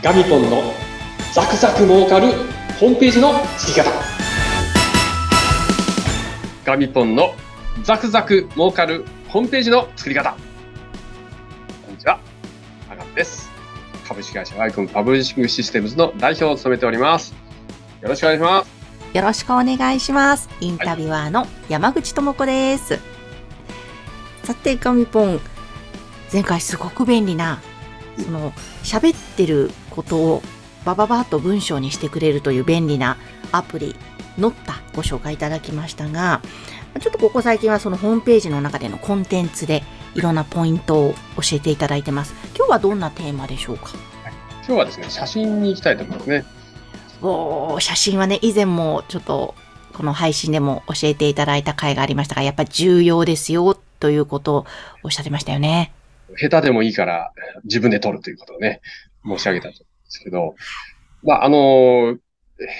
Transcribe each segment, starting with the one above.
ガミポンのザクザク儲かるホームページの作り方。ガミポンのザクザク儲かるホームページの作り方。こんにちは、アガンです。株式会社ワイコムパブリッシングシステムズの代表を務めております。よろしくお願いします。よろしくお願いします。インタビュアーの山口智子です。さて、ガミポン、前回すごく便利な、その、喋ってることをバババッと文章にしてくれるという便利なアプリ、ノッタご紹介いただきましたが、ちょっとここ最近はそのホームページの中でのコンテンツでいろんなポイントを教えていただいてます。今日はどんなテーマでしょうか？今日はですね、写真に行きたいと思いますね。おー写真はね、以前もちょっとこの配信でも教えていただいた回がありましたが、やっぱり重要ですよということをおっしゃってましたよね。下手でもいいから自分で撮るということをね、申し上げたんですけど、まあ、あの、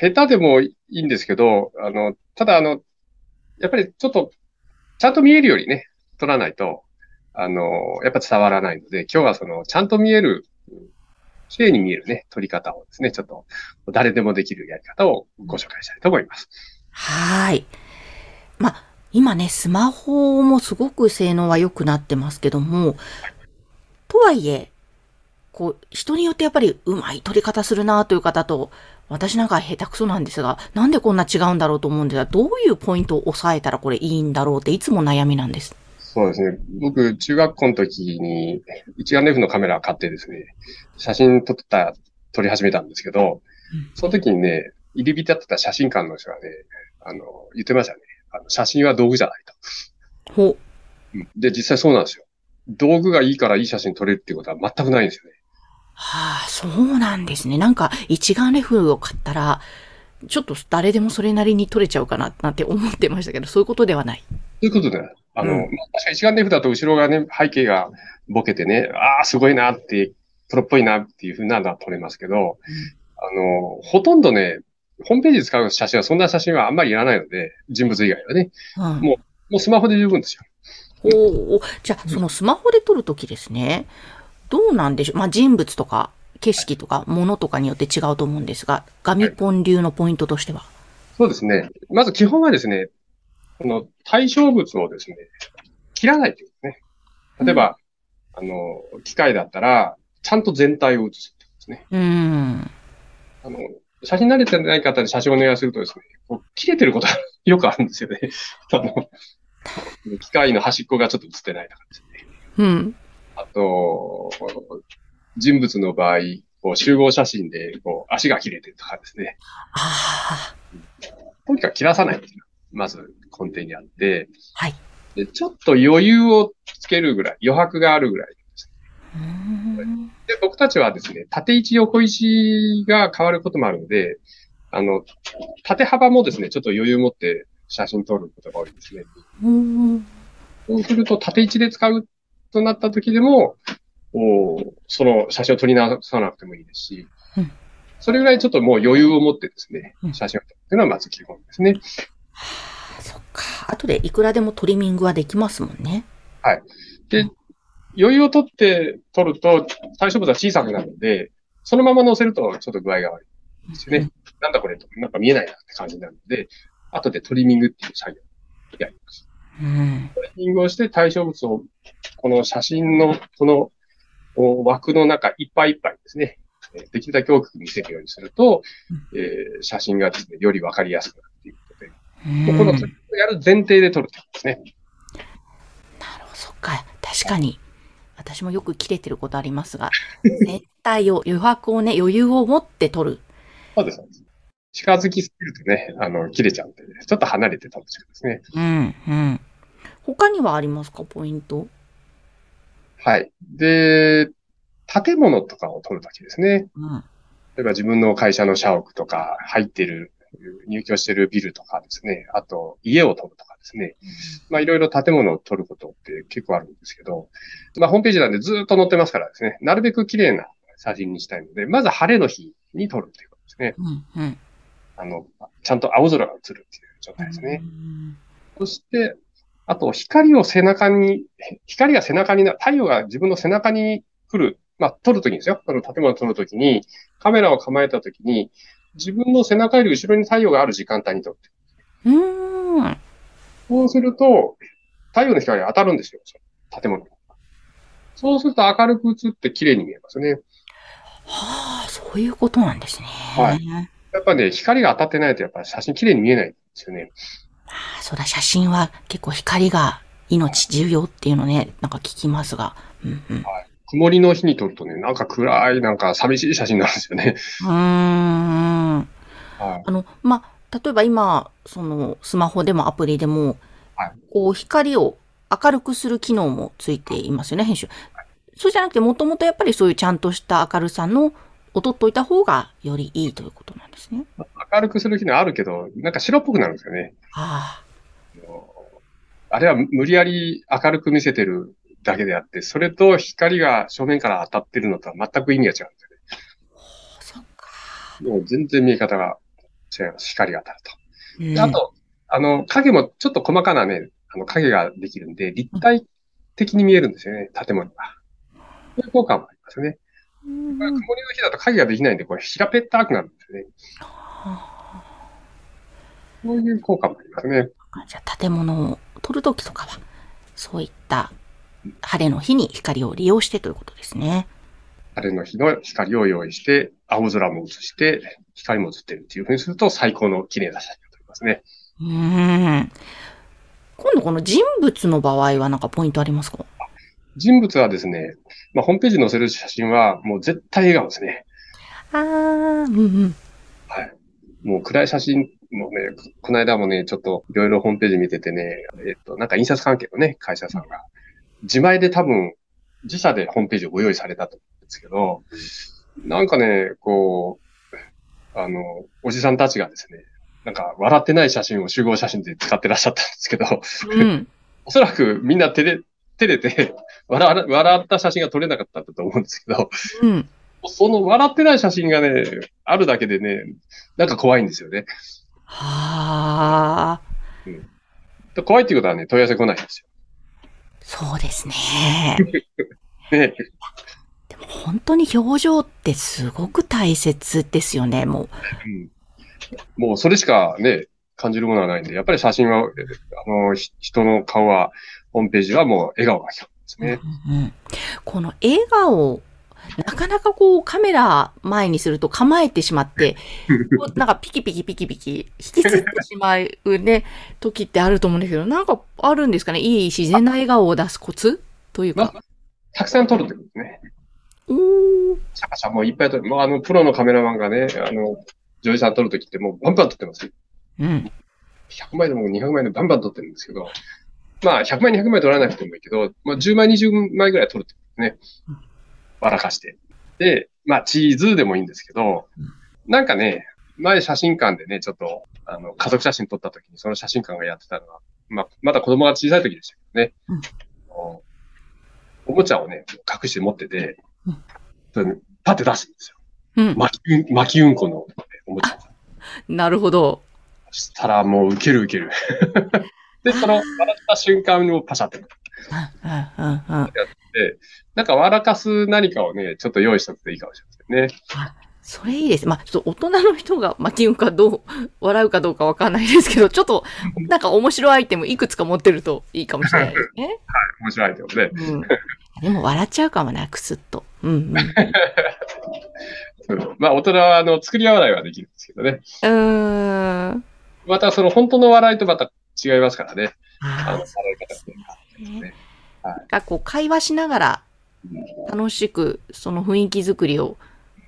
下手でもいいんですけど、あの、ただあの、やっぱりちょっと、ちゃんと見えるようにね、撮らないと、あの、やっぱ伝わらないので、今日はその、ちゃんと見える、綺麗に見えるね、撮り方をですね、ちょっと、誰でもできるやり方をご紹介したいと思います。はい。まあ、今ね、スマホもすごく性能は良くなってますけども、とはいえ、こう、人によってやっぱりうまい撮り方するなという方と、私なんか下手くそなんですが、なんでこんな違うんだろうと思うんですが、どういうポイントを押さえたらこれいいんだろうっていつも悩みなんです？そうですね。僕、中学校の時に一眼レフのカメラを買ってですね、写真撮った、撮り始めたんですけど、その時にね、入り浸ってた写真館の人がね、あの、言ってましたね。あの写真は道具じゃないと。ほうんで、実際そうなんですよ。道具がいいからいい写真撮れるっていうことは全くないんですよね。はあ、そうなんですね。なんか、一眼レフを買ったら、ちょっと誰でもそれなりに撮れちゃうかな、なんて思ってましたけど、そういうことではない。ということで、あの、うんまあ確かに一眼レフだと後ろがね、背景がボケてね、ああ、すごいなって、プロっぽいなっていうふうなのは撮れますけど、あの、ほとんどね、ホームページで使う写真はそんな写真はあんまりいらないので、人物以外はね、うん。ももうスマホで十分ですよ。おおじゃあ、そのスマホで撮るときですね、どうなんでしょう？まあ、人物とか、景色とか、物とかによって違うと思うんですが、ガミポン流のポイントとしては。そうですね。まず基本はですね、この対象物をですね、切らないということですね。例えば、あの、機械だったら、ちゃんと全体を写すってことですね。うーん。あの、写真慣れてない方に写真をお願いするとですね、こう切れてることがよくあるんですよね。あの、機械の端っこがちょっと写ってないとかですね。うん。あと、人物の場合、こう集合写真でこう足が切れてるとかですね。あとにかく切らさないっていうのがまず根底にあって、はいで、ちょっと余裕をつけるぐらい、余白があるぐらいです。あ。うーん。で、僕たちはですね、縦位置、横位置が変わることもあるので、あの、縦幅もですね、ちょっと余裕を持って写真撮ることが多いですね。うーんそうすると、縦位置で使うとなった時でも、おその写真を撮り直さなくてもいいですし、うんそれぐらいちょっともう余裕を持ってですねう、ん写真を撮るっていうのはまず基本ですね。そっか。後でいくらでもトリミングはできますもんね。で、余裕を取って撮ると対象物は小さくなるので、そのまま載せるとちょっと具合が悪いですよね。なんだこれと、なんか見えないなって感じになるので、後でトリミングっていう作業をやります。うん。トリミングをして対象物を、この写真のこのお枠の中いっぱいいっぱいですね、えーできるだけ大きく見せるようにすると、えー写真がですね、よりわかりやすくなるということで、うんもうこのトリミングをやる前提で撮るということですね。なるほど、そっか。確かに。私もよく切れてることありますが、絶対を、余白をね、余裕を持って取る。そうです。そうです近づきすぎるとね、あの、切れちゃうんで、ちょっと離れて撮るということですね。うん、うん。他にはありますか、ポイントはい。で、建物とかを撮るときですね。うん。例えば自分の会社の社屋とか、入ってる、入居してるビルとかですね。あと、家を撮るとかですね。まあ、いろいろ建物を撮ることって結構あるんですけど、まあ、ホームページなんでずっと載ってますからですね。なるべく綺麗な写真にしたいので、まず晴れの日に撮るということですね。うん、うん。あの、ちゃんと青空が映るっていう状態ですね。うんそして、あと、光を背中に、光が背中にな、太陽が自分の背中に来るまあ、撮るときにですよ。この建物を撮るときに、カメラを構えたときに、自分の背中より後ろに太陽がある時間帯に撮って。うーん。そうすると、太陽の光が当たるんですよ。その建物に。そうすると明るく映って綺麗に見えますね。はあ、そういうことなんですね。はいやっぱね、光が当たってないとやっぱ写真綺麗に見えないんですよね。あそうだ、写真は結構光が命重要っていうのね、なんか聞きますが。うんうん。曇りの日に撮るとね、なんか暗い、なんか寂しい写真になるんですよね。うーん。はい。あの、まあ、例えば今、その、スマホでもアプリでも、はいこう、光を明るくする機能もついていますよね、編集。そうじゃなくて、もともとやっぱりそういうちゃんとした明るさのを取っといた方がよりいいということなんですね。明るくする機能あるけど、なんか白っぽくなるんですよね。ああれは無理やり明るく見せてるだけであって、それと光が正面から当たってるのとは全く意味が違うんですよね。あ、そっか。もう全然見え方が違います。光が当たると。うんであ、と、あの、影もちょっと細かなね、あの影ができるんで、立体的に見えるんですよね、建物が。そういう効果もありますよね。曇りの日だと影ができないんで、これ平ぺったくなるんですよね。そういう効果もありますね。じゃあ、建物を撮るときとかは、そういった晴れの日に光を利用してということですね。晴れの日の光を用意して、青空も映して、光も映ってるっていうふうにすると、最高の綺麗な写真が撮れますね。うーん。今度この人物の場合はなんかポイントありますか？人物はですね、まあ、ホームページに載せる写真は、もう絶対笑顔ですね。あー、うんうん。はい。もう暗い写真もね、ここの間もね、ちょっといろいろホームページ見ててね、えっと、なんか印刷関係のね、会社さんが、自前で多分、自社でホームページをご用意されたと思うんですけど、なんかね、こう、あの、おじさんたちがですね、なんか笑ってない写真を集合写真で使ってらっしゃったんですけど、うん。おそらくみんな照れ、照れて、笑わ笑った写真が撮れなかったんだと思うんですけど、うん。その笑ってない写真がね、あるだけでね、なんか怖いんですよね。はあ、で怖いっていうことはね、問い合わせ来ないんですそうですね。よ。ね、でも本当に表情ってすごく大切ですよね、もう。うん、もうそれしかね、感じるものはないんで、やっぱり写真は、えあの、ひ人の顔は、ホームページはもう笑顔が基本ですね。うんうんこの笑顔、なかなかこうカメラ前にすると構えてしまって、こうなんかピキピキピキピキ引きつってしまうね、時ってあると思うんですけど、なんかあるんですかね？いい自然な笑顔を出すコツというか。たくさん撮るってことですね。おーシャカシャもういっぱい撮る。もうあの、プロのカメラマンがね、あの、女優さん撮るときってもうバンバン撮ってますよ。うん。100枚でも200枚でもバンバン撮ってるんですけど、まあ、100枚、200枚撮らなくてもいいけど、まあ、10枚、20枚ぐらい撮るってことですね。笑かして。で、まあ、チーズでもいいんですけど、なんかね、前写真館でね、ちょっと、あの、家族写真撮った時に、その写真館がやってたのは、まあ、まだ子供が小さい時でしたけどね。うんおおもちゃをね、隠して持っててパッて出すんですよ。うん。巻きうん、巻きうんこのおもちゃ。なるほど。そしたらもうウケるウケる。で、その笑った瞬間をパシャって。うんうんうんうん。なんか笑かす何かをね、ちょっと用意しておくといいかもしれませんね。それいいです。まあ、ちょっと大人の人が巻きうんかどう、笑うかどうかわかんないですけど、ちょっと、なんか面白いアイテムいくつか持ってるといいかもしれないですね。面白いってことで。うん。でも笑っちゃうかもな、くすっと。うん うん。うんまあ、大人は、あの、作り笑いはできるんですけどね。うーん。また、その本当の笑いとまた違いますからね。あの、あ笑い方って。あ、ねはいなんかこう、会話しながら楽しく、その雰囲気作りを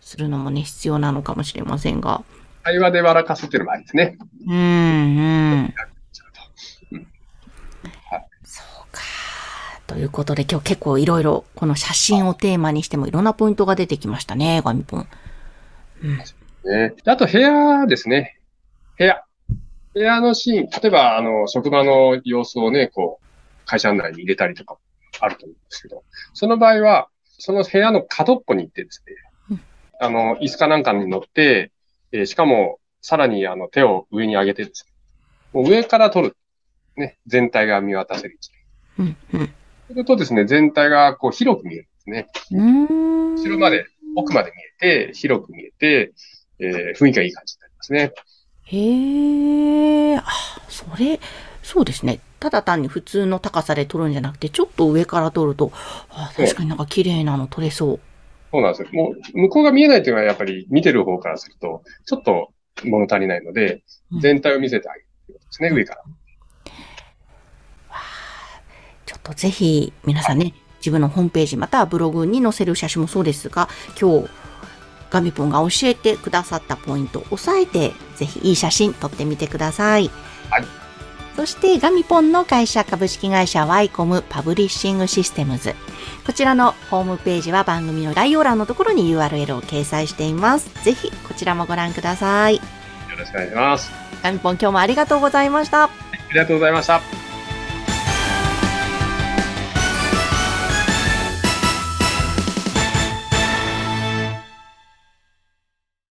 するのもね、必要なのかもしれませんが。会話で笑かすっていうのもありですね。うん、うん。うんそうか。ということで今日結構いろいろこの写真をテーマにしてもいろんなポイントが出てきましたね、ガミポン。うん。ね。であと、部屋ですね。部屋。部屋のシーン、例えば、あの、職場の様子をね、こう、会社内に入れたりとか、あると思うんですけど、その場合は、その部屋の角っこに行ってですね、あの、椅子かなんかに乗って、えーしかも、さらに、あの、手を上に上げてですね、もう上から撮る。ね、全体が見渡せる位置。うん、うん。するとですね、全体がこう広く見えるんでですね。うん。後ろまで、奥まで見えて、広く見えて、えー雰囲気がいい感じになりますね。へえ、あ、それ、そうですね。ただ単に普通の高さで撮るんじゃなくて、ちょっと上から撮ると、あ、確かになんか綺麗なの撮れそう。そうなんですよ。もう、向こうが見えないというのはやっぱり見てる方からすると、ちょっと物足りないのでうん、全体を見せてあげるということですね、上から。ちょっとぜひ皆さんね、自分のホームページまたはブログに載せる写真もそうですが、今日ガミポンが教えてくださったポイントを押さえて、ぜひいい写真撮ってみてください。はい。そしてガミポンの会社株式会社ワイコムパブリッシングシステムズ。こちらのホームページは番組の概要欄のところに URL を掲載しています。ぜひこちらもご覧ください。よろしくお願いします。ガミポン今日もありがとうございました。ありがとうございました。